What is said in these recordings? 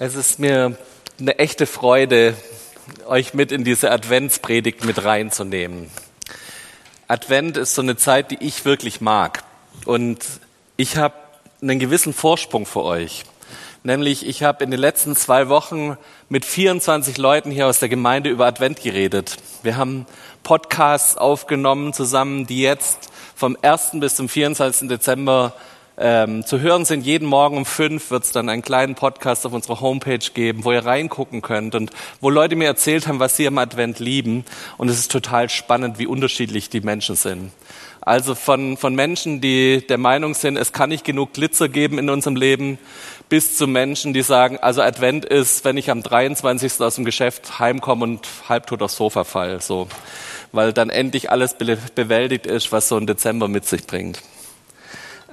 Es ist mir eine echte Freude, euch mit in diese Adventspredigt mit reinzunehmen. Advent ist so eine Zeit, die ich wirklich mag. Und ich habe einen gewissen Vorsprung für euch. Nämlich, ich habe in den letzten zwei Wochen mit 24 Leuten hier aus der Gemeinde über Advent geredet. Wir haben Podcasts aufgenommen zusammen, die jetzt vom 1. bis zum 24. Dezember ähm, zu hören sind. Jeden Morgen um fünf wird es dann einen kleinen Podcast auf unserer Homepage geben, wo ihr reingucken könnt und wo Leute mir erzählt haben, was sie im Advent lieben. Und es ist total spannend, wie unterschiedlich die Menschen sind. Also von, von Menschen, die der Meinung sind, es kann nicht genug Glitzer geben in unserem Leben, bis zu Menschen, die sagen, also Advent ist, wenn ich am 23. aus dem Geschäft heimkomme und halbtot aufs Sofa fall, so. Weil dann endlich alles bewältigt ist, was so ein Dezember mit sich bringt.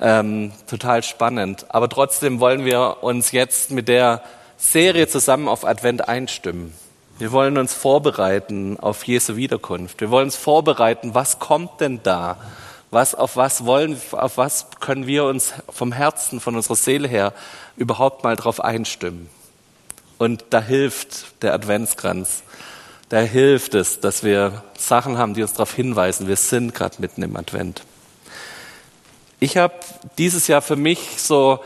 Ähm, total spannend. Aber trotzdem wollen wir uns jetzt mit der Serie zusammen auf Advent einstimmen. Wir wollen uns vorbereiten auf Jesu Wiederkunft. Wir wollen uns vorbereiten, was kommt denn da? Was, auf was wollen, auf was können wir uns vom Herzen, von unserer Seele her überhaupt mal drauf einstimmen? Und da hilft der Adventskranz. Da hilft es, dass wir Sachen haben, die uns darauf hinweisen, wir sind gerade mitten im Advent. Ich habe dieses Jahr für mich so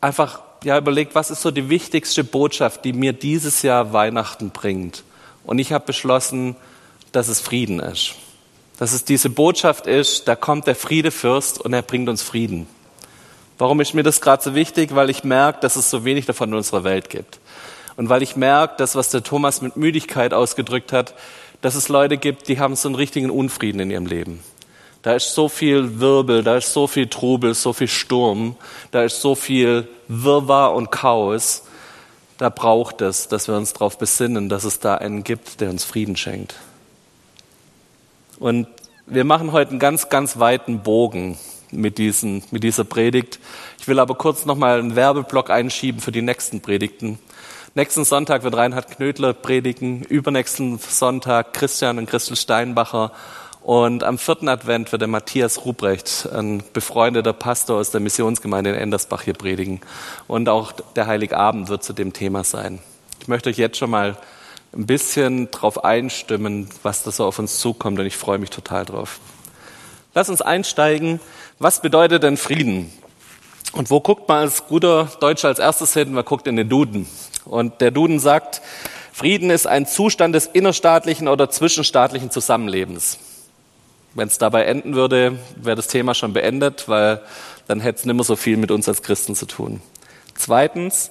einfach ja, überlegt, was ist so die wichtigste Botschaft, die mir dieses Jahr Weihnachten bringt. Und ich habe beschlossen, dass es Frieden ist. Dass es diese Botschaft ist, da kommt der Friedefürst und er bringt uns Frieden. Warum ist mir das gerade so wichtig? Weil ich merke, dass es so wenig davon in unserer Welt gibt. Und weil ich merke, dass was der Thomas mit Müdigkeit ausgedrückt hat, dass es Leute gibt, die haben so einen richtigen Unfrieden in ihrem Leben. Da ist so viel Wirbel, da ist so viel Trubel, so viel Sturm, da ist so viel Wirrwarr und Chaos. Da braucht es, dass wir uns darauf besinnen, dass es da einen gibt, der uns Frieden schenkt. Und wir machen heute einen ganz, ganz weiten Bogen mit, diesen, mit dieser Predigt. Ich will aber kurz nochmal einen Werbeblock einschieben für die nächsten Predigten. Nächsten Sonntag wird Reinhard Knödler predigen, übernächsten Sonntag Christian und Christel Steinbacher und am vierten Advent wird der Matthias Ruprecht, ein befreundeter Pastor aus der Missionsgemeinde in Endersbach hier predigen. Und auch der Heiligabend wird zu dem Thema sein. Ich möchte euch jetzt schon mal ein bisschen darauf einstimmen, was da so auf uns zukommt und ich freue mich total drauf. Lass uns einsteigen. Was bedeutet denn Frieden? Und wo guckt man als guter Deutscher als erstes hin? Man guckt in den Duden. Und der Duden sagt, Frieden ist ein Zustand des innerstaatlichen oder zwischenstaatlichen Zusammenlebens. Wenn es dabei enden würde, wäre das Thema schon beendet, weil dann hätte es nicht mehr so viel mit uns als Christen zu tun. Zweitens,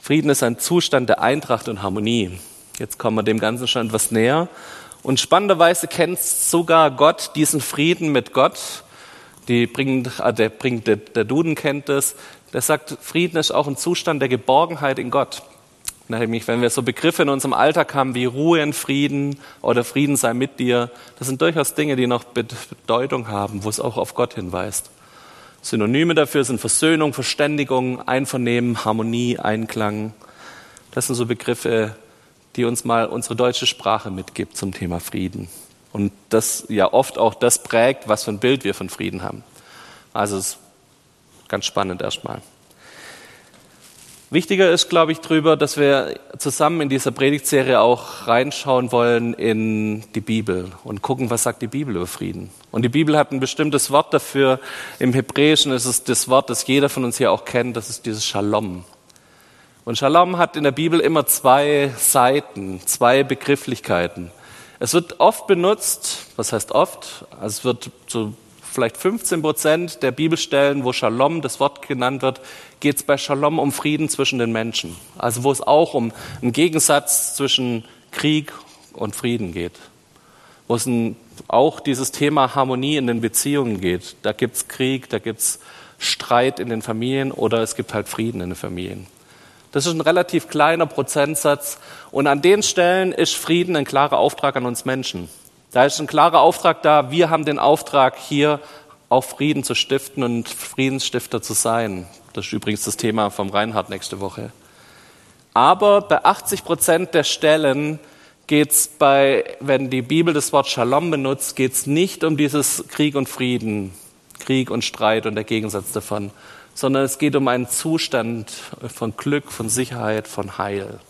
Frieden ist ein Zustand der Eintracht und Harmonie. Jetzt kommen wir dem Ganzen schon etwas näher. Und spannenderweise kennt sogar Gott diesen Frieden mit Gott. Die bringt, äh, der, bringt, der Duden kennt es. Der sagt, Frieden ist auch ein Zustand der Geborgenheit in Gott. Nämlich, wenn wir so Begriffe in unserem Alltag haben wie Ruhe in Frieden oder Frieden sei mit dir, das sind durchaus Dinge, die noch Bedeutung haben, wo es auch auf Gott hinweist. Synonyme dafür sind Versöhnung, Verständigung, Einvernehmen, Harmonie, Einklang. Das sind so Begriffe, die uns mal unsere deutsche Sprache mitgibt zum Thema Frieden. Und das ja oft auch das prägt, was für ein Bild wir von Frieden haben. Also es ist ganz spannend erstmal. Wichtiger ist, glaube ich, drüber, dass wir zusammen in dieser Predigtserie auch reinschauen wollen in die Bibel und gucken, was sagt die Bibel über Frieden. Und die Bibel hat ein bestimmtes Wort dafür. Im Hebräischen ist es das Wort, das jeder von uns hier auch kennt, das ist dieses Shalom. Und Shalom hat in der Bibel immer zwei Seiten, zwei Begrifflichkeiten. Es wird oft benutzt, was heißt oft? Also es wird so vielleicht 15 Prozent der Bibelstellen, wo Shalom das Wort genannt wird, geht es bei Shalom um Frieden zwischen den Menschen. Also wo es auch um einen Gegensatz zwischen Krieg und Frieden geht. Wo es ein, auch dieses Thema Harmonie in den Beziehungen geht. Da gibt es Krieg, da gibt es Streit in den Familien oder es gibt halt Frieden in den Familien. Das ist ein relativ kleiner Prozentsatz. Und an den Stellen ist Frieden ein klarer Auftrag an uns Menschen. Da ist ein klarer Auftrag da. Wir haben den Auftrag, hier auch Frieden zu stiften und Friedensstifter zu sein. Das ist übrigens das Thema vom Reinhard nächste Woche. Aber bei 80 Prozent der Stellen geht es bei, wenn die Bibel das Wort Shalom benutzt, geht es nicht um dieses Krieg und Frieden, Krieg und Streit und der Gegensatz davon, sondern es geht um einen Zustand von Glück, von Sicherheit, von Heil.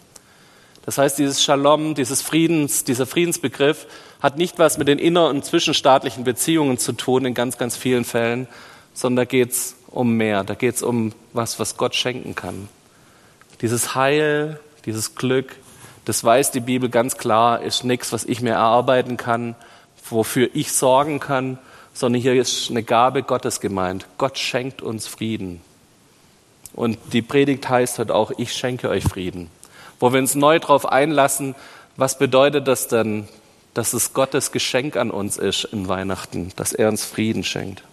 Das heißt, dieses Shalom, dieses Friedens, dieser Friedensbegriff hat nicht was mit den inner- und zwischenstaatlichen Beziehungen zu tun in ganz, ganz vielen Fällen, sondern da geht es um mehr. Da geht es um was, was Gott schenken kann. Dieses Heil, dieses Glück, das weiß die Bibel ganz klar, ist nichts, was ich mir erarbeiten kann, wofür ich sorgen kann, sondern hier ist eine Gabe Gottes gemeint. Gott schenkt uns Frieden. Und die Predigt heißt halt auch, ich schenke euch Frieden. Wo wir uns neu darauf einlassen, was bedeutet das denn, dass es Gottes Geschenk an uns ist in Weihnachten, dass er uns Frieden schenkt.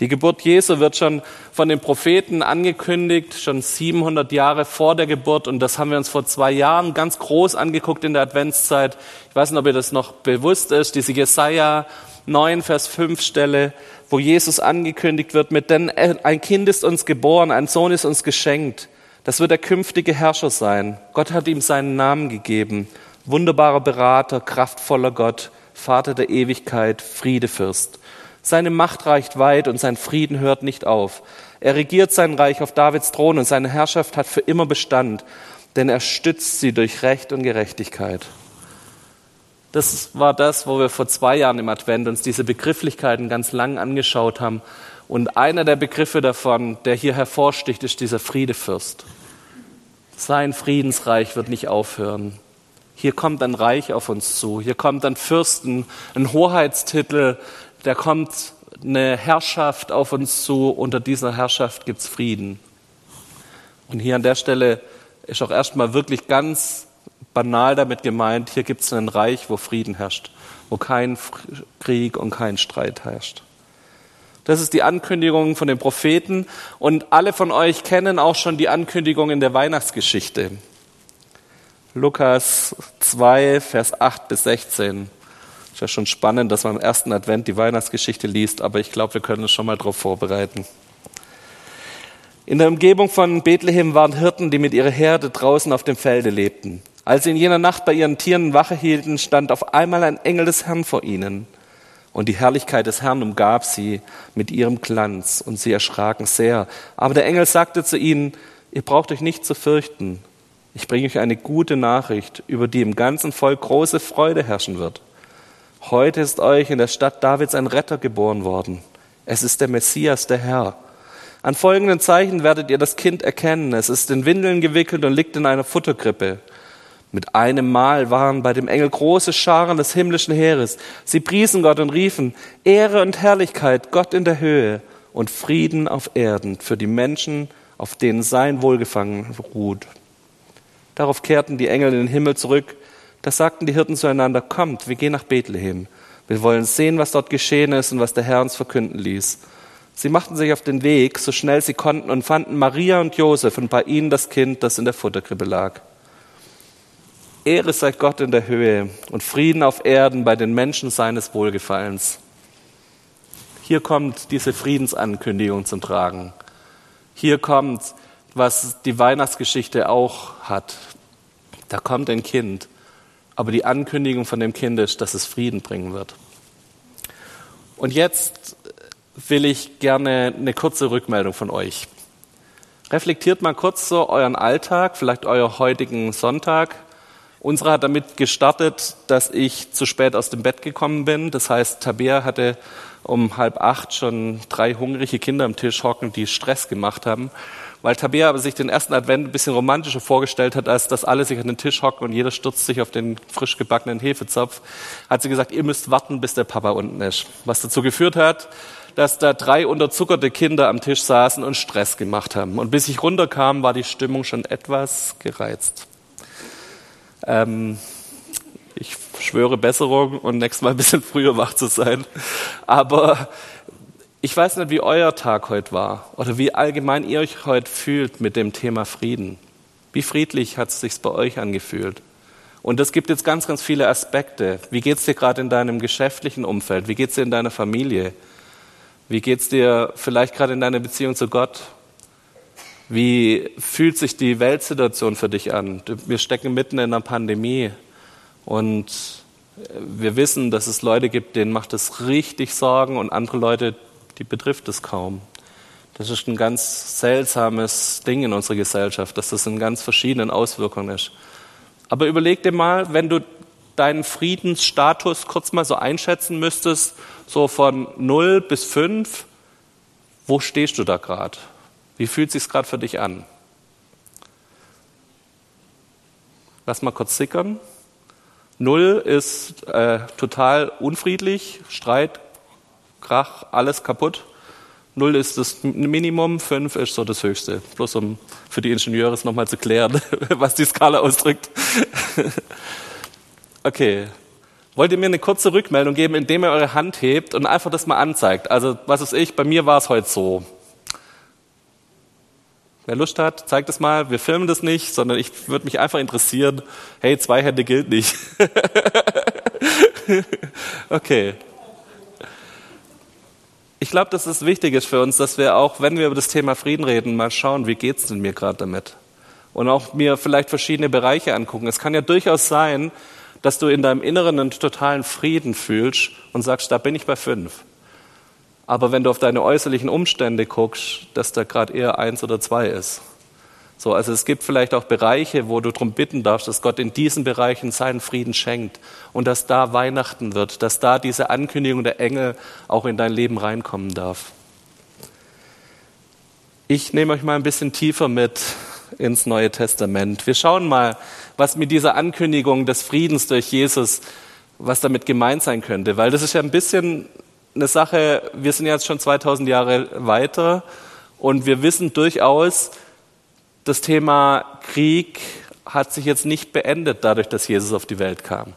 Die Geburt Jesu wird schon von den Propheten angekündigt, schon 700 Jahre vor der Geburt. Und das haben wir uns vor zwei Jahren ganz groß angeguckt in der Adventszeit. Ich weiß nicht, ob ihr das noch bewusst ist, diese Jesaja 9, Vers 5 Stelle, wo Jesus angekündigt wird mit, denn ein Kind ist uns geboren, ein Sohn ist uns geschenkt. Das wird der künftige Herrscher sein. Gott hat ihm seinen Namen gegeben. Wunderbarer Berater, kraftvoller Gott, Vater der Ewigkeit, Friedefürst. Seine Macht reicht weit und sein Frieden hört nicht auf. Er regiert sein Reich auf Davids Thron und seine Herrschaft hat für immer Bestand, denn er stützt sie durch Recht und Gerechtigkeit. Das war das, wo wir vor zwei Jahren im Advent uns diese Begrifflichkeiten ganz lang angeschaut haben. Und einer der Begriffe davon, der hier hervorsticht, ist dieser Friedefürst. Sein Friedensreich wird nicht aufhören. Hier kommt ein Reich auf uns zu. Hier kommt ein Fürsten, ein Hoheitstitel. Da kommt eine Herrschaft auf uns zu. Unter dieser Herrschaft gibt es Frieden. Und hier an der Stelle ist auch erstmal wirklich ganz banal damit gemeint, hier gibt es ein Reich, wo Frieden herrscht, wo kein Krieg und kein Streit herrscht. Das ist die Ankündigung von den Propheten und alle von euch kennen auch schon die Ankündigung in der Weihnachtsgeschichte. Lukas 2, Vers 8 bis 16. Ist ja schon spannend, dass man am ersten Advent die Weihnachtsgeschichte liest, aber ich glaube, wir können uns schon mal darauf vorbereiten. In der Umgebung von Bethlehem waren Hirten, die mit ihrer Herde draußen auf dem Felde lebten. Als sie in jener Nacht bei ihren Tieren Wache hielten, stand auf einmal ein Engel des Herrn vor ihnen. Und die Herrlichkeit des Herrn umgab sie mit ihrem Glanz, und sie erschraken sehr. Aber der Engel sagte zu ihnen, ihr braucht euch nicht zu fürchten. Ich bringe euch eine gute Nachricht, über die im ganzen Volk große Freude herrschen wird. Heute ist euch in der Stadt Davids ein Retter geboren worden. Es ist der Messias, der Herr. An folgenden Zeichen werdet ihr das Kind erkennen. Es ist in Windeln gewickelt und liegt in einer Futterkrippe. Mit einem Mal waren bei dem Engel große Scharen des himmlischen Heeres. Sie priesen Gott und riefen, Ehre und Herrlichkeit Gott in der Höhe und Frieden auf Erden für die Menschen, auf denen sein Wohlgefangen ruht. Darauf kehrten die Engel in den Himmel zurück. Da sagten die Hirten zueinander, kommt, wir gehen nach Bethlehem. Wir wollen sehen, was dort geschehen ist und was der Herr uns verkünden ließ. Sie machten sich auf den Weg, so schnell sie konnten, und fanden Maria und Josef und bei ihnen das Kind, das in der Futterkrippe lag. Ehre sei Gott in der Höhe und Frieden auf Erden bei den Menschen seines Wohlgefallens. Hier kommt diese Friedensankündigung zum Tragen. Hier kommt, was die Weihnachtsgeschichte auch hat. Da kommt ein Kind, aber die Ankündigung von dem Kind ist, dass es Frieden bringen wird. Und jetzt will ich gerne eine kurze Rückmeldung von euch. Reflektiert mal kurz so euren Alltag, vielleicht euer heutigen Sonntag Unsere hat damit gestartet, dass ich zu spät aus dem Bett gekommen bin. Das heißt, Tabea hatte um halb acht schon drei hungrige Kinder am Tisch hocken, die Stress gemacht haben. Weil Tabea aber sich den ersten Advent ein bisschen romantischer vorgestellt hat, als dass alle sich an den Tisch hocken und jeder stürzt sich auf den frisch gebackenen Hefezopf, hat sie gesagt, ihr müsst warten, bis der Papa unten ist. Was dazu geführt hat, dass da drei unterzuckerte Kinder am Tisch saßen und Stress gemacht haben. Und bis ich runterkam, war die Stimmung schon etwas gereizt. Ähm, ich schwöre Besserung und nächstes Mal ein bisschen früher wach zu sein. Aber ich weiß nicht, wie euer Tag heute war oder wie allgemein ihr euch heute fühlt mit dem Thema Frieden. Wie friedlich hat es sich bei euch angefühlt? Und es gibt jetzt ganz, ganz viele Aspekte. Wie geht es dir gerade in deinem geschäftlichen Umfeld? Wie geht es dir in deiner Familie? Wie geht es dir vielleicht gerade in deiner Beziehung zu Gott? Wie fühlt sich die Weltsituation für dich an? Wir stecken mitten in einer Pandemie und wir wissen, dass es Leute gibt, denen macht es richtig Sorgen und andere Leute, die betrifft es kaum. Das ist ein ganz seltsames Ding in unserer Gesellschaft, dass das in ganz verschiedenen Auswirkungen ist. Aber überleg dir mal, wenn du deinen Friedensstatus kurz mal so einschätzen müsstest, so von 0 bis 5, wo stehst du da gerade? Wie fühlt sich gerade für dich an? Lass mal kurz sickern. Null ist äh, total unfriedlich, Streit, Krach, alles kaputt. Null ist das Minimum, fünf ist so das Höchste. Bloß um für die Ingenieure es nochmal zu klären, was die Skala ausdrückt. okay. Wollt ihr mir eine kurze Rückmeldung geben, indem ihr eure Hand hebt und einfach das mal anzeigt? Also, was ist ich? Bei mir war es heute so. Wer Lust hat, zeigt es mal. Wir filmen das nicht, sondern ich würde mich einfach interessieren. Hey, zwei Hände gilt nicht. okay. Ich glaube, dass es wichtig ist für uns, dass wir auch, wenn wir über das Thema Frieden reden, mal schauen, wie geht's denn mir gerade damit? Und auch mir vielleicht verschiedene Bereiche angucken. Es kann ja durchaus sein, dass du in deinem Inneren einen totalen Frieden fühlst und sagst, da bin ich bei fünf. Aber wenn du auf deine äußerlichen Umstände guckst, dass da gerade eher eins oder zwei ist. So, also es gibt vielleicht auch Bereiche, wo du darum bitten darfst, dass Gott in diesen Bereichen seinen Frieden schenkt und dass da Weihnachten wird, dass da diese Ankündigung der Engel auch in dein Leben reinkommen darf. Ich nehme euch mal ein bisschen tiefer mit ins Neue Testament. Wir schauen mal, was mit dieser Ankündigung des Friedens durch Jesus, was damit gemeint sein könnte, weil das ist ja ein bisschen eine Sache, wir sind jetzt schon 2000 Jahre weiter und wir wissen durchaus, das Thema Krieg hat sich jetzt nicht beendet dadurch, dass Jesus auf die Welt kam.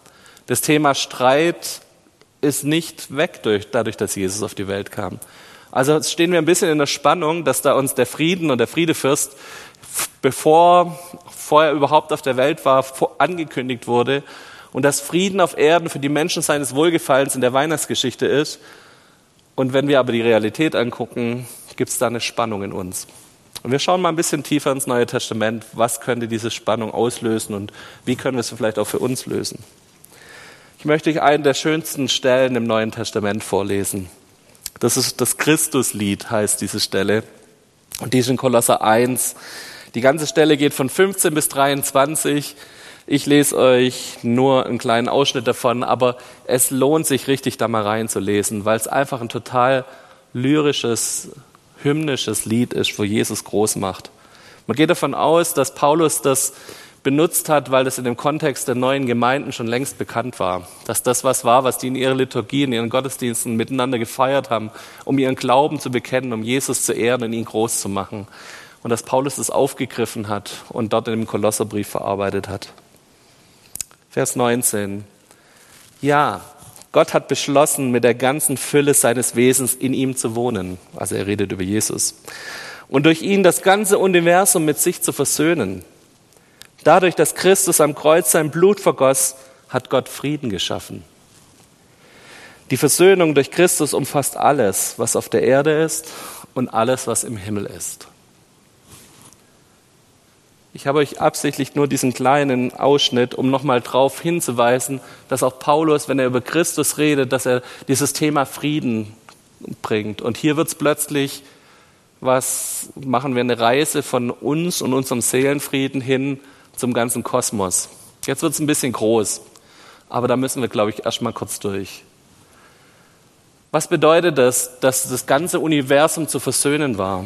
Das Thema Streit ist nicht weg durch, dadurch, dass Jesus auf die Welt kam. Also stehen wir ein bisschen in der Spannung, dass da uns der Frieden und der Friedefürst, bevor vorher überhaupt auf der Welt war, angekündigt wurde und dass Frieden auf Erden für die Menschen seines Wohlgefallens in der Weihnachtsgeschichte ist und wenn wir aber die Realität angucken, gibt es da eine Spannung in uns. Und wir schauen mal ein bisschen tiefer ins Neue Testament, was könnte diese Spannung auslösen und wie können wir es vielleicht auch für uns lösen. Ich möchte euch einen der schönsten Stellen im Neuen Testament vorlesen. Das ist das Christuslied, heißt diese Stelle. Und die ist in Kolosser 1. Die ganze Stelle geht von 15 bis 23. Ich lese euch nur einen kleinen Ausschnitt davon, aber es lohnt sich richtig, da mal reinzulesen, weil es einfach ein total lyrisches, hymnisches Lied ist, wo Jesus groß macht. Man geht davon aus, dass Paulus das benutzt hat, weil das in dem Kontext der neuen Gemeinden schon längst bekannt war. Dass das was war, was die in ihrer Liturgie, in ihren Gottesdiensten miteinander gefeiert haben, um ihren Glauben zu bekennen, um Jesus zu ehren und ihn groß zu machen. Und dass Paulus das aufgegriffen hat und dort in dem Kolosserbrief verarbeitet hat. Vers 19. Ja, Gott hat beschlossen, mit der ganzen Fülle seines Wesens in ihm zu wohnen. Also er redet über Jesus. Und durch ihn das ganze Universum mit sich zu versöhnen. Dadurch, dass Christus am Kreuz sein Blut vergoss, hat Gott Frieden geschaffen. Die Versöhnung durch Christus umfasst alles, was auf der Erde ist und alles, was im Himmel ist. Ich habe euch absichtlich nur diesen kleinen Ausschnitt, um nochmal darauf hinzuweisen, dass auch Paulus, wenn er über Christus redet, dass er dieses Thema Frieden bringt. Und hier wird es plötzlich, was machen wir eine Reise von uns und unserem Seelenfrieden hin zum ganzen Kosmos. Jetzt wird es ein bisschen groß, aber da müssen wir, glaube ich, erstmal kurz durch. Was bedeutet das, dass das ganze Universum zu versöhnen war?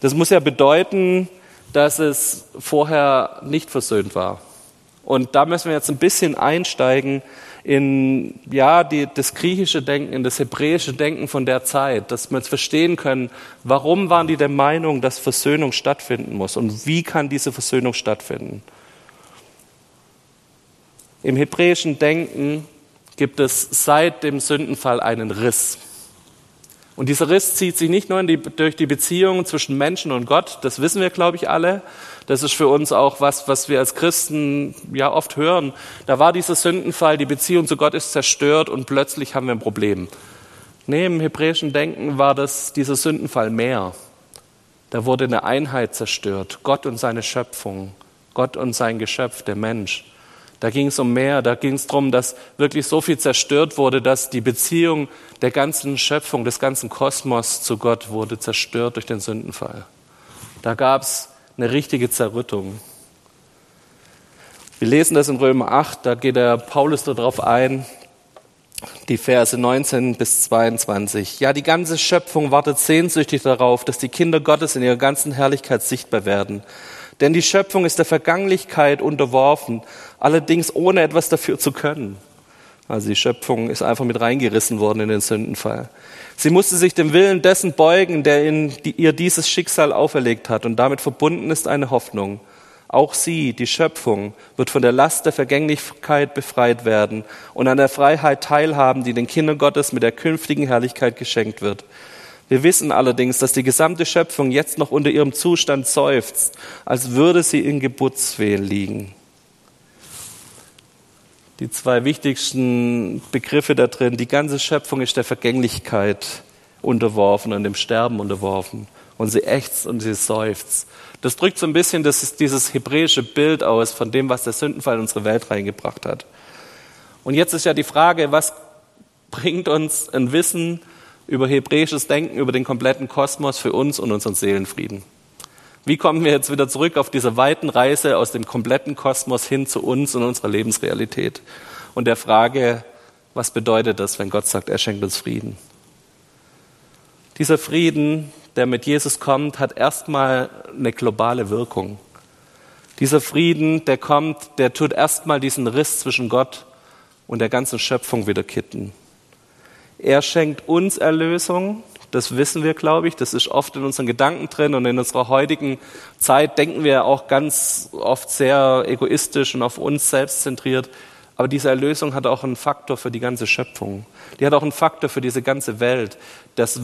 Das muss ja bedeuten, dass es vorher nicht versöhnt war. Und da müssen wir jetzt ein bisschen einsteigen in ja, die, das griechische Denken, in das hebräische Denken von der Zeit, dass wir jetzt verstehen können, warum waren die der Meinung, dass Versöhnung stattfinden muss und wie kann diese Versöhnung stattfinden. Im hebräischen Denken gibt es seit dem Sündenfall einen Riss. Und dieser Riss zieht sich nicht nur die, durch die Beziehungen zwischen Menschen und Gott, das wissen wir, glaube ich, alle. Das ist für uns auch was, was wir als Christen ja oft hören. Da war dieser Sündenfall, die Beziehung zu Gott ist zerstört und plötzlich haben wir ein Problem. Nee, im hebräischen Denken war das dieser Sündenfall mehr. Da wurde eine Einheit zerstört, Gott und seine Schöpfung, Gott und sein Geschöpf, der Mensch. Da ging es um mehr, da ging es darum, dass wirklich so viel zerstört wurde, dass die Beziehung der ganzen Schöpfung, des ganzen Kosmos zu Gott wurde zerstört durch den Sündenfall. Da gab es eine richtige Zerrüttung. Wir lesen das in Römer 8, da geht der Paulus darauf ein, die Verse 19 bis 22. Ja, die ganze Schöpfung wartet sehnsüchtig darauf, dass die Kinder Gottes in ihrer ganzen Herrlichkeit sichtbar werden. Denn die Schöpfung ist der Vergänglichkeit unterworfen, allerdings ohne etwas dafür zu können. Also die Schöpfung ist einfach mit reingerissen worden in den Sündenfall. Sie musste sich dem Willen dessen beugen, der ihr dieses Schicksal auferlegt hat. Und damit verbunden ist eine Hoffnung. Auch sie, die Schöpfung, wird von der Last der Vergänglichkeit befreit werden und an der Freiheit teilhaben, die den Kindern Gottes mit der künftigen Herrlichkeit geschenkt wird. Wir wissen allerdings, dass die gesamte Schöpfung jetzt noch unter ihrem Zustand seufzt, als würde sie in Geburtswehen liegen. Die zwei wichtigsten Begriffe da drin, die ganze Schöpfung ist der Vergänglichkeit unterworfen und dem Sterben unterworfen. Und sie ächzt und sie seufzt. Das drückt so ein bisschen das, dieses hebräische Bild aus von dem, was der Sündenfall in unsere Welt reingebracht hat. Und jetzt ist ja die Frage, was bringt uns ein Wissen über hebräisches Denken, über den kompletten Kosmos für uns und unseren Seelenfrieden. Wie kommen wir jetzt wieder zurück auf diese weiten Reise aus dem kompletten Kosmos hin zu uns und unserer Lebensrealität und der Frage, was bedeutet das, wenn Gott sagt, er schenkt uns Frieden? Dieser Frieden, der mit Jesus kommt, hat erstmal eine globale Wirkung. Dieser Frieden, der kommt, der tut erstmal diesen Riss zwischen Gott und der ganzen Schöpfung wieder kitten. Er schenkt uns Erlösung. Das wissen wir, glaube ich. Das ist oft in unseren Gedanken drin. Und in unserer heutigen Zeit denken wir auch ganz oft sehr egoistisch und auf uns selbst zentriert. Aber diese Erlösung hat auch einen Faktor für die ganze Schöpfung. Die hat auch einen Faktor für diese ganze Welt, dass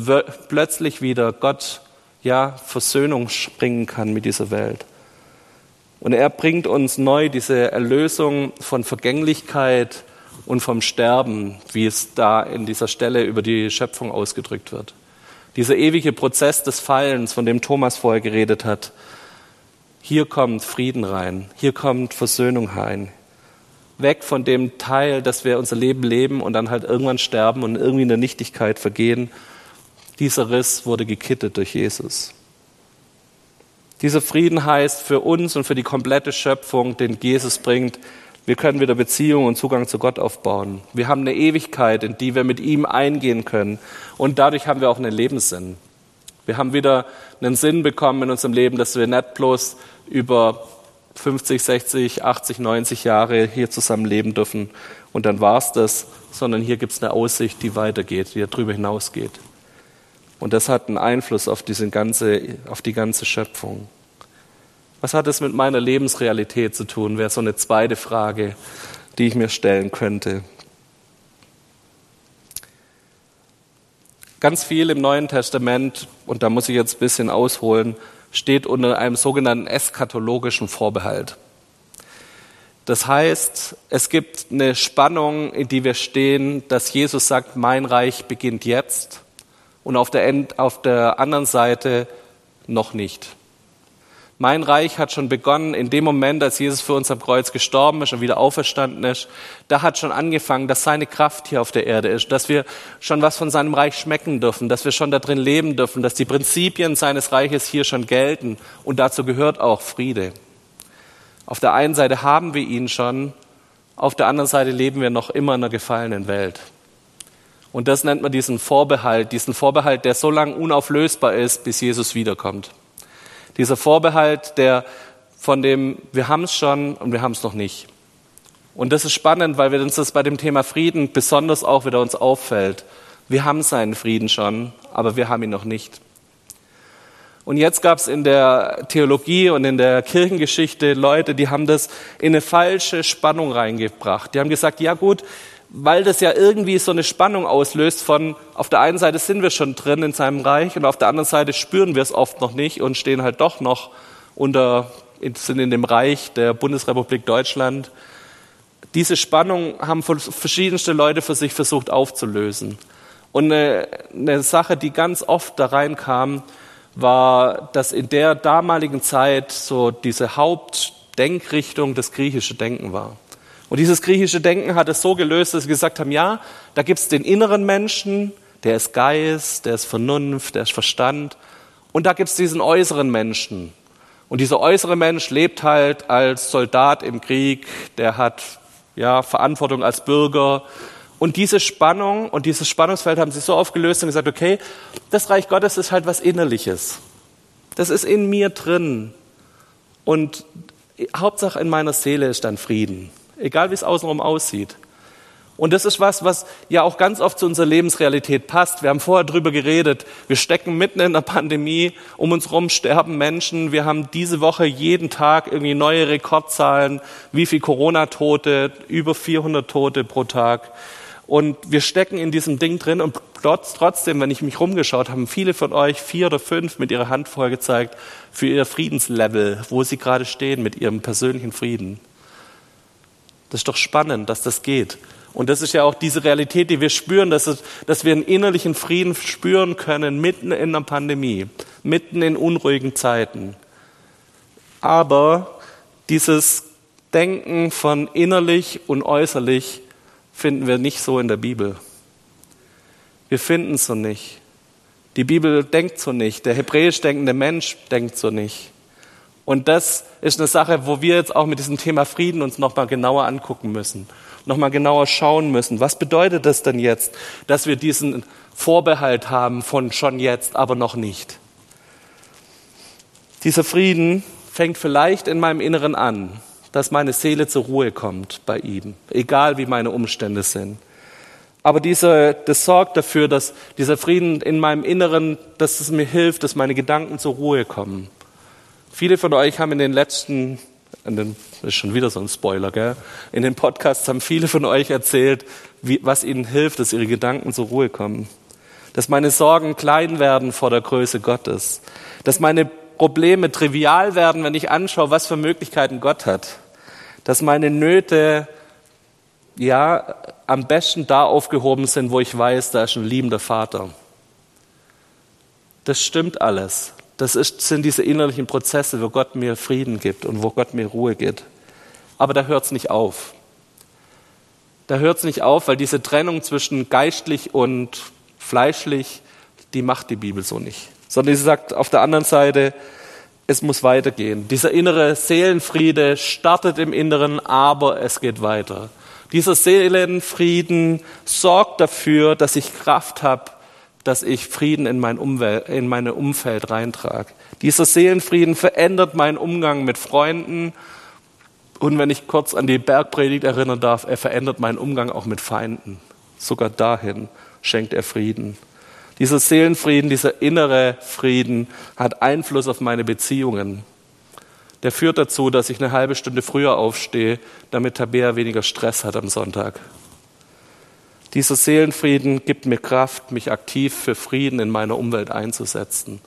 plötzlich wieder Gott ja Versöhnung springen kann mit dieser Welt. Und er bringt uns neu diese Erlösung von Vergänglichkeit, und vom Sterben, wie es da in dieser Stelle über die Schöpfung ausgedrückt wird. Dieser ewige Prozess des Fallens, von dem Thomas vorher geredet hat, hier kommt Frieden rein, hier kommt Versöhnung rein. Weg von dem Teil, dass wir unser Leben leben und dann halt irgendwann sterben und irgendwie in der Nichtigkeit vergehen. Dieser Riss wurde gekittet durch Jesus. Dieser Frieden heißt für uns und für die komplette Schöpfung, den Jesus bringt, wir können wieder Beziehung und Zugang zu Gott aufbauen. Wir haben eine Ewigkeit, in die wir mit ihm eingehen können. Und dadurch haben wir auch einen Lebenssinn. Wir haben wieder einen Sinn bekommen in unserem Leben, dass wir nicht bloß über 50, 60, 80, 90 Jahre hier zusammen leben dürfen und dann war's das, sondern hier gibt es eine Aussicht, die weitergeht, die darüber hinausgeht. Und das hat einen Einfluss auf, diese ganze, auf die ganze Schöpfung. Was hat es mit meiner Lebensrealität zu tun, wäre so eine zweite Frage, die ich mir stellen könnte. Ganz viel im Neuen Testament, und da muss ich jetzt ein bisschen ausholen, steht unter einem sogenannten eskatologischen Vorbehalt. Das heißt, es gibt eine Spannung, in die wir stehen, dass Jesus sagt, mein Reich beginnt jetzt und auf der, End, auf der anderen Seite noch nicht. Mein Reich hat schon begonnen in dem Moment, als Jesus für uns am Kreuz gestorben ist und wieder auferstanden ist. Da hat schon angefangen, dass seine Kraft hier auf der Erde ist, dass wir schon was von seinem Reich schmecken dürfen, dass wir schon da drin leben dürfen, dass die Prinzipien seines Reiches hier schon gelten. Und dazu gehört auch Friede. Auf der einen Seite haben wir ihn schon, auf der anderen Seite leben wir noch immer in einer gefallenen Welt. Und das nennt man diesen Vorbehalt, diesen Vorbehalt, der so lange unauflösbar ist, bis Jesus wiederkommt. Dieser Vorbehalt, der von dem, wir haben es schon und wir haben es noch nicht. Und das ist spannend, weil wir uns das bei dem Thema Frieden besonders auch wieder uns auffällt. Wir haben seinen Frieden schon, aber wir haben ihn noch nicht. Und jetzt gab es in der Theologie und in der Kirchengeschichte Leute, die haben das in eine falsche Spannung reingebracht. Die haben gesagt, ja gut, weil das ja irgendwie so eine Spannung auslöst von, auf der einen Seite sind wir schon drin in seinem Reich und auf der anderen Seite spüren wir es oft noch nicht und stehen halt doch noch unter, sind in dem Reich der Bundesrepublik Deutschland. Diese Spannung haben verschiedenste Leute für sich versucht aufzulösen. Und eine, eine Sache, die ganz oft da reinkam, war, dass in der damaligen Zeit so diese Hauptdenkrichtung das griechische Denken war. Und dieses griechische Denken hat es so gelöst, dass sie gesagt haben, ja, da gibt es den inneren Menschen, der ist Geist, der ist Vernunft, der ist Verstand. Und da gibt es diesen äußeren Menschen. Und dieser äußere Mensch lebt halt als Soldat im Krieg, der hat ja, Verantwortung als Bürger. Und diese Spannung und dieses Spannungsfeld haben sich so aufgelöst und gesagt, okay, das Reich Gottes ist halt was Innerliches. Das ist in mir drin. Und Hauptsache in meiner Seele ist dann Frieden. Egal wie es außenrum aussieht. Und das ist was, was ja auch ganz oft zu unserer Lebensrealität passt. Wir haben vorher drüber geredet. Wir stecken mitten in der Pandemie. Um uns herum sterben Menschen. Wir haben diese Woche jeden Tag irgendwie neue Rekordzahlen. Wie viel Corona-Tote? Über 400 Tote pro Tag. Und wir stecken in diesem Ding drin und trotzdem, wenn ich mich rumgeschaut, haben viele von euch vier oder fünf mit ihrer Hand vorher gezeigt für ihr Friedenslevel, wo sie gerade stehen mit ihrem persönlichen Frieden. Das ist doch spannend, dass das geht. Und das ist ja auch diese Realität, die wir spüren, dass, es, dass wir einen innerlichen Frieden spüren können, mitten in einer Pandemie, mitten in unruhigen Zeiten. Aber dieses Denken von innerlich und äußerlich finden wir nicht so in der Bibel. Wir finden es so nicht. Die Bibel denkt so nicht. Der hebräisch denkende Mensch denkt so nicht. Und das ist eine Sache, wo wir jetzt auch mit diesem Thema Frieden uns nochmal genauer angucken müssen nochmal genauer schauen müssen. Was bedeutet das denn jetzt, dass wir diesen Vorbehalt haben von schon jetzt, aber noch nicht? Dieser Frieden fängt vielleicht in meinem Inneren an, dass meine Seele zur Ruhe kommt bei ihm, egal wie meine Umstände sind. Aber diese, das sorgt dafür, dass dieser Frieden in meinem Inneren, dass es mir hilft, dass meine Gedanken zur Ruhe kommen. Viele von euch haben in den letzten in den, das ist schon wieder so ein Spoiler, gell? In den Podcasts haben viele von euch erzählt, wie, was ihnen hilft, dass ihre Gedanken zur Ruhe kommen. Dass meine Sorgen klein werden vor der Größe Gottes. Dass meine Probleme trivial werden, wenn ich anschaue, was für Möglichkeiten Gott hat. Dass meine Nöte, ja, am besten da aufgehoben sind, wo ich weiß, da ist ein liebender Vater. Das stimmt alles. Das ist, sind diese innerlichen Prozesse, wo Gott mir Frieden gibt und wo Gott mir Ruhe gibt. Aber da hört es nicht auf. Da hört es nicht auf, weil diese Trennung zwischen geistlich und fleischlich, die macht die Bibel so nicht. Sondern sie sagt auf der anderen Seite, es muss weitergehen. Dieser innere Seelenfriede startet im Inneren, aber es geht weiter. Dieser Seelenfrieden sorgt dafür, dass ich Kraft habe, dass ich Frieden in mein, Umwelt, in meine Umfeld reintrage. Dieser Seelenfrieden verändert meinen Umgang mit Freunden. Und wenn ich kurz an die Bergpredigt erinnern darf, er verändert meinen Umgang auch mit Feinden. Sogar dahin schenkt er Frieden. Dieser Seelenfrieden, dieser innere Frieden hat Einfluss auf meine Beziehungen. Der führt dazu, dass ich eine halbe Stunde früher aufstehe, damit Tabea weniger Stress hat am Sonntag. Dieser Seelenfrieden gibt mir Kraft, mich aktiv für Frieden in meiner Umwelt einzusetzen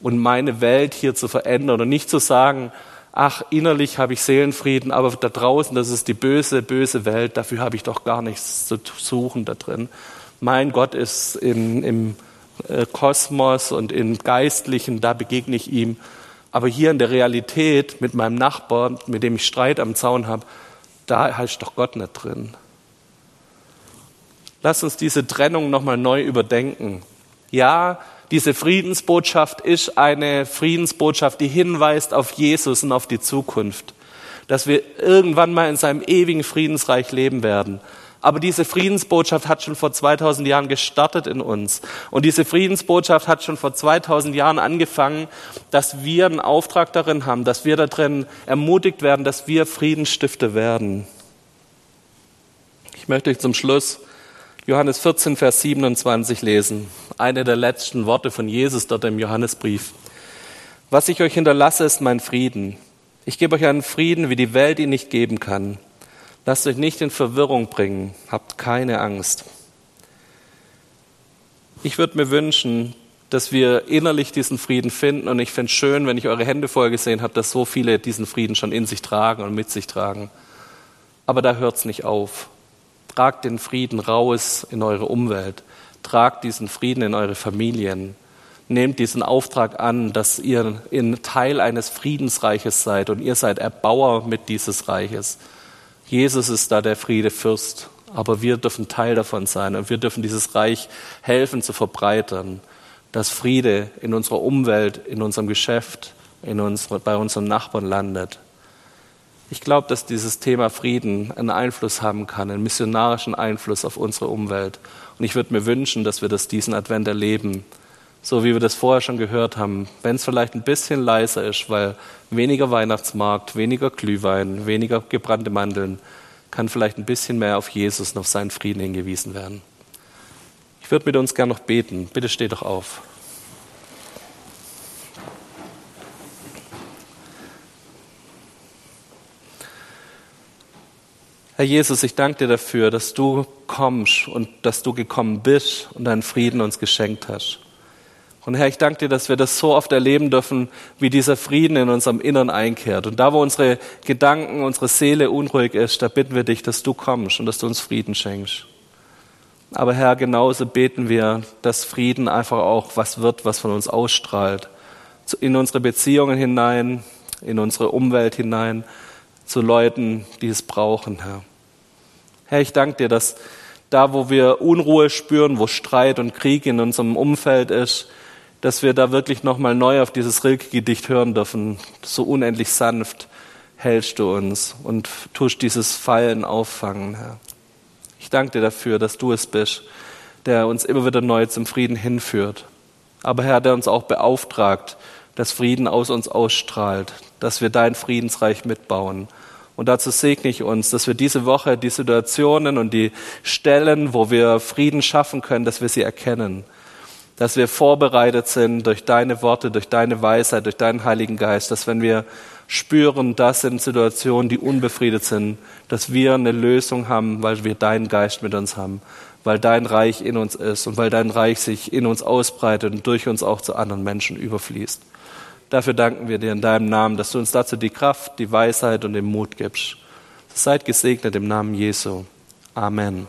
und meine Welt hier zu verändern und nicht zu sagen, ach, innerlich habe ich Seelenfrieden, aber da draußen, das ist die böse, böse Welt, dafür habe ich doch gar nichts zu suchen da drin. Mein Gott ist im, im äh, Kosmos und im Geistlichen, da begegne ich ihm. Aber hier in der Realität mit meinem Nachbarn, mit dem ich Streit am Zaun habe, da heißt doch Gott nicht drin. Lass uns diese Trennung nochmal neu überdenken. Ja, diese Friedensbotschaft ist eine Friedensbotschaft, die hinweist auf Jesus und auf die Zukunft. Dass wir irgendwann mal in seinem ewigen Friedensreich leben werden. Aber diese Friedensbotschaft hat schon vor 2000 Jahren gestartet in uns. Und diese Friedensbotschaft hat schon vor 2000 Jahren angefangen, dass wir einen Auftrag darin haben, dass wir darin ermutigt werden, dass wir Friedensstifter werden. Ich möchte euch zum Schluss Johannes 14, Vers 27 lesen. Eine der letzten Worte von Jesus dort im Johannesbrief. Was ich euch hinterlasse, ist mein Frieden. Ich gebe euch einen Frieden, wie die Welt ihn nicht geben kann. Lasst euch nicht in Verwirrung bringen. Habt keine Angst. Ich würde mir wünschen, dass wir innerlich diesen Frieden finden. Und ich fände es schön, wenn ich eure Hände vorher gesehen habe, dass so viele diesen Frieden schon in sich tragen und mit sich tragen. Aber da hört es nicht auf. Tragt den Frieden raus in eure Umwelt. Tragt diesen Frieden in eure Familien. Nehmt diesen Auftrag an, dass ihr in Teil eines Friedensreiches seid und ihr seid Erbauer mit dieses Reiches. Jesus ist da der Friedefürst, aber wir dürfen Teil davon sein und wir dürfen dieses Reich helfen zu verbreitern, dass Friede in unserer Umwelt, in unserem Geschäft, in unsere, bei unseren Nachbarn landet. Ich glaube, dass dieses Thema Frieden einen Einfluss haben kann, einen missionarischen Einfluss auf unsere Umwelt. Und ich würde mir wünschen, dass wir das diesen Advent erleben, so wie wir das vorher schon gehört haben, wenn es vielleicht ein bisschen leiser ist, weil weniger Weihnachtsmarkt, weniger Glühwein, weniger gebrannte Mandeln, kann vielleicht ein bisschen mehr auf Jesus und auf seinen Frieden hingewiesen werden. Ich würde mit uns gern noch beten. Bitte steh doch auf. Herr Jesus, ich danke dir dafür, dass du kommst und dass du gekommen bist und deinen Frieden uns geschenkt hast. Und Herr, ich danke dir, dass wir das so oft erleben dürfen, wie dieser Frieden in unserem Innern einkehrt. Und da, wo unsere Gedanken, unsere Seele unruhig ist, da bitten wir dich, dass du kommst und dass du uns Frieden schenkst. Aber Herr, genauso beten wir, dass Frieden einfach auch was wird, was von uns ausstrahlt. In unsere Beziehungen hinein, in unsere Umwelt hinein, zu Leuten, die es brauchen, Herr. Herr, ich danke dir, dass da, wo wir Unruhe spüren, wo Streit und Krieg in unserem Umfeld ist, dass wir da wirklich nochmal neu auf dieses Rilke-Gedicht hören dürfen. So unendlich sanft hältst du uns und tust dieses Fallen auffangen, Herr. Ich danke dir dafür, dass du es bist, der uns immer wieder neu zum Frieden hinführt. Aber Herr, der uns auch beauftragt, dass Frieden aus uns ausstrahlt, dass wir dein Friedensreich mitbauen. Und dazu segne ich uns, dass wir diese Woche die Situationen und die Stellen, wo wir Frieden schaffen können, dass wir sie erkennen. Dass wir vorbereitet sind durch deine Worte, durch deine Weisheit, durch deinen Heiligen Geist, dass wenn wir spüren, das sind Situationen, die unbefriedet sind, dass wir eine Lösung haben, weil wir deinen Geist mit uns haben, weil dein Reich in uns ist und weil dein Reich sich in uns ausbreitet und durch uns auch zu anderen Menschen überfließt. Dafür danken wir dir in deinem Namen, dass du uns dazu die Kraft, die Weisheit und den Mut gibst. Seid gesegnet im Namen Jesu. Amen.